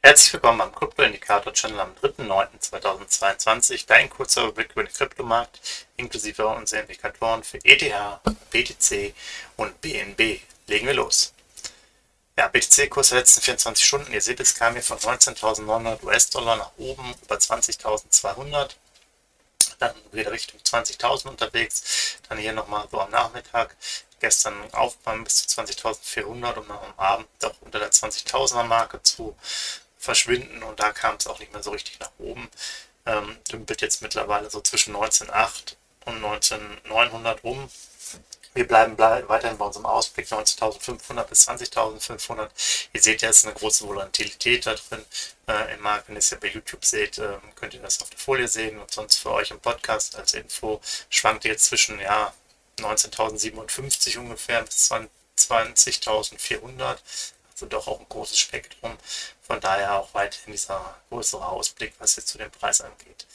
Herzlich willkommen am Krypto-Indikator-Channel am 3.9.2022. Dein kurzer Überblick über den Kryptomarkt inklusive unserer Indikatoren für ETH, BTC und BNB. Legen wir los. Ja, BTC-Kurs der letzten 24 Stunden. Ihr seht, es kam hier von 19.900 US-Dollar nach oben über 20.200. Dann wieder Richtung 20.000 unterwegs. Dann hier nochmal so am Nachmittag. Gestern Aufbau bis zu 20.400 und dann am Abend doch unter der 20.000er Marke zu verschwinden und da kam es auch nicht mehr so richtig nach oben. Ähm, dümpelt jetzt mittlerweile so zwischen 19,8 und 19,900 rum. Wir bleiben weiterhin bei unserem Ausblick 19.500 bis 20.500. Ihr seht ja, es ist eine große Volatilität da drin äh, im Markt. Wenn ihr es ja bei YouTube seht, äh, könnt ihr das auf der Folie sehen. Und sonst für euch im Podcast als Info schwankt jetzt zwischen ja, 19.057 ungefähr bis 20.400 also doch auch ein großes Spektrum. Von daher auch weiterhin dieser größere Ausblick, was jetzt zu dem Preis angeht.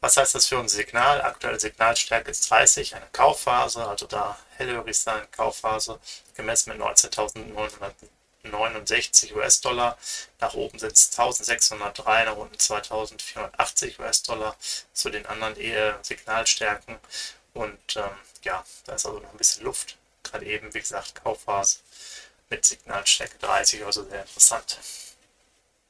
Was heißt das für unser Signal? Aktuelle Signalstärke ist 30, eine Kaufphase, also da hellhörig sein, Kaufphase, gemessen mit 19.969 US-Dollar. Nach oben sind es 1603, nach unten 2480 US-Dollar zu den anderen eher Signalstärken. Und ähm, ja, da ist also noch ein bisschen Luft. Gerade eben, wie gesagt, Kaufphase mit Signalstärke 30, also sehr interessant.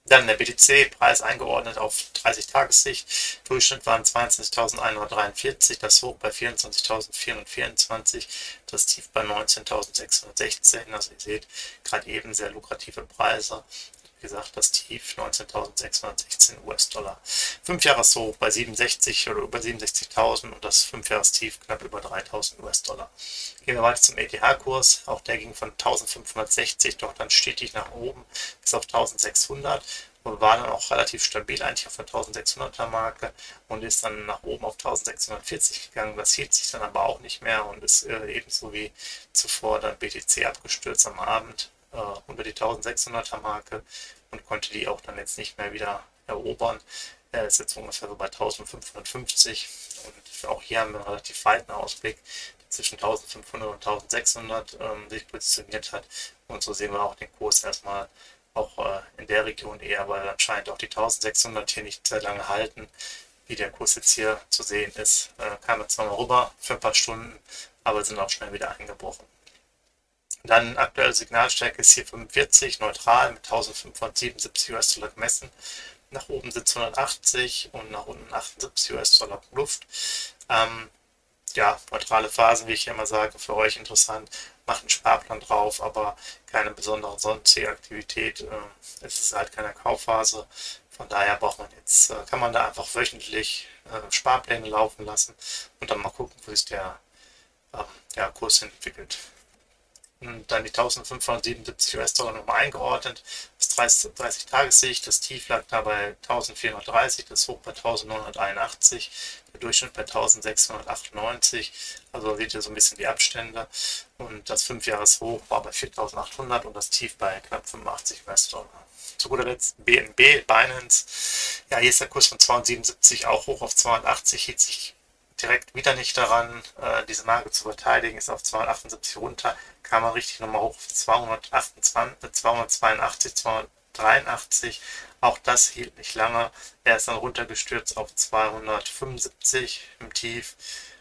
Dann der BTC-Preis eingeordnet auf 30-Tages-Sicht. Durchschnitt waren 22.143, das Hoch bei 24.424, das Tief bei 19.616. Also ihr seht, gerade eben sehr lukrative Preise gesagt, das Tief 19.616 US-Dollar. Fünfjahreshoch bei 67 oder über 67.000 und das Fünfjahrestief knapp über 3.000 US-Dollar. Gehen wir weiter zum ETH-Kurs. Auch der ging von 1.560 doch dann stetig nach oben bis auf 1.600 und war dann auch relativ stabil eigentlich auf der 1600er Marke und ist dann nach oben auf 1640 gegangen. Das hielt sich dann aber auch nicht mehr und ist äh, ebenso wie zuvor dann BTC abgestürzt am Abend äh, unter die 1600er Marke und konnte die auch dann jetzt nicht mehr wieder erobern. Er ist jetzt ungefähr so bei 1550 und auch hier haben wir einen relativ weiten Ausblick, der zwischen 1500 und 1600 ähm, sich positioniert hat. Und so sehen wir auch den Kurs erstmal auch äh, in der Region eher, weil anscheinend auch die 1600 hier nicht sehr lange halten. Wie der Kurs jetzt hier zu sehen ist, äh, kam er zwar mal rüber für ein paar Stunden, aber sind auch schnell wieder eingebrochen. Dann aktuelle Signalstärke ist hier 45, neutral mit 1577 US-Dollar gemessen. Nach oben sind es 180 und nach unten 78 US-Dollar Luft. Ähm, ja, neutrale Phasen, wie ich immer sage, für euch interessant. Macht einen Sparplan drauf, aber keine besondere sonstige Aktivität. Äh, es ist halt keine Kaufphase. Von daher braucht man jetzt, äh, kann man da einfach wöchentlich äh, Sparpläne laufen lassen und dann mal gucken, wo sich der ähm, ja, Kurs entwickelt dann die 1577 US-Dollar nochmal eingeordnet. Das 30, 30 Tagessicht, das Tief lag da bei 1430, das Hoch bei 1981, der Durchschnitt bei 1698. Also seht ihr so ein bisschen die Abstände. Und das 5-Jahres-Hoch war bei 4800 und das Tief bei knapp 85 US-Dollar. Zu guter Letzt BNB, Binance. Ja, hier ist der Kurs von 277 auch hoch auf 280, hielt sich direkt wieder nicht daran, äh, diese Marke zu verteidigen, ist auf 278 runter, kam er richtig nochmal hoch auf 228, 282, 283. Auch das hielt nicht lange. Er ist dann runtergestürzt auf 275 im Tief,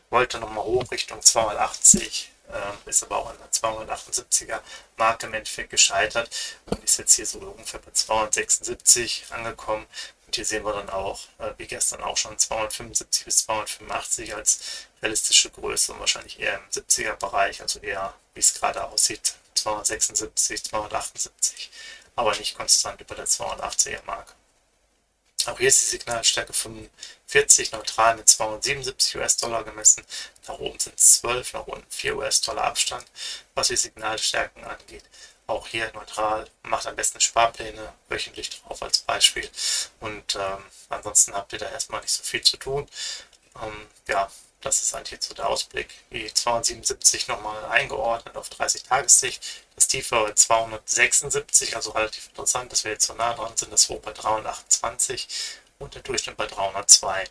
wollte nochmal hoch Richtung 280, äh, ist aber auch an der 278er Marke im Endeffekt gescheitert und ist jetzt hier so ungefähr bei 276 angekommen. Und hier sehen wir dann auch, äh, wie gestern auch schon, 275 bis 285 als realistische Größe und wahrscheinlich eher im 70er Bereich, also eher, wie es gerade aussieht, 276, 278, aber nicht konstant über der 280er Marke. Auch hier ist die Signalstärke 45, neutral mit 277 US-Dollar gemessen. Nach oben sind es 12, nach unten 4 US-Dollar Abstand, was die Signalstärken angeht auch hier neutral, macht am besten Sparpläne wöchentlich drauf als Beispiel. Und ähm, ansonsten habt ihr da erstmal nicht so viel zu tun. Ähm, ja, das ist eigentlich jetzt so der Ausblick. Die 277 nochmal eingeordnet auf 30 Tagessicht. Das Tief war bei 276, also relativ interessant, dass wir jetzt so nah dran sind. Das Hoch bei 328 und der Durchschnitt bei 302. Äh,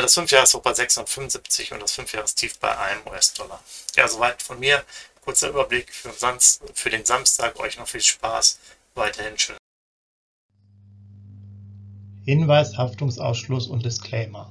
das 5-Jahres-Hoch bei 675 und das 5-Jahres-Tief bei 1 US-Dollar. Ja, soweit von mir. Kurzer Überblick für den Samstag. Euch noch viel Spaß. Weiterhin schön. Hinweis, Haftungsausschluss und Disclaimer.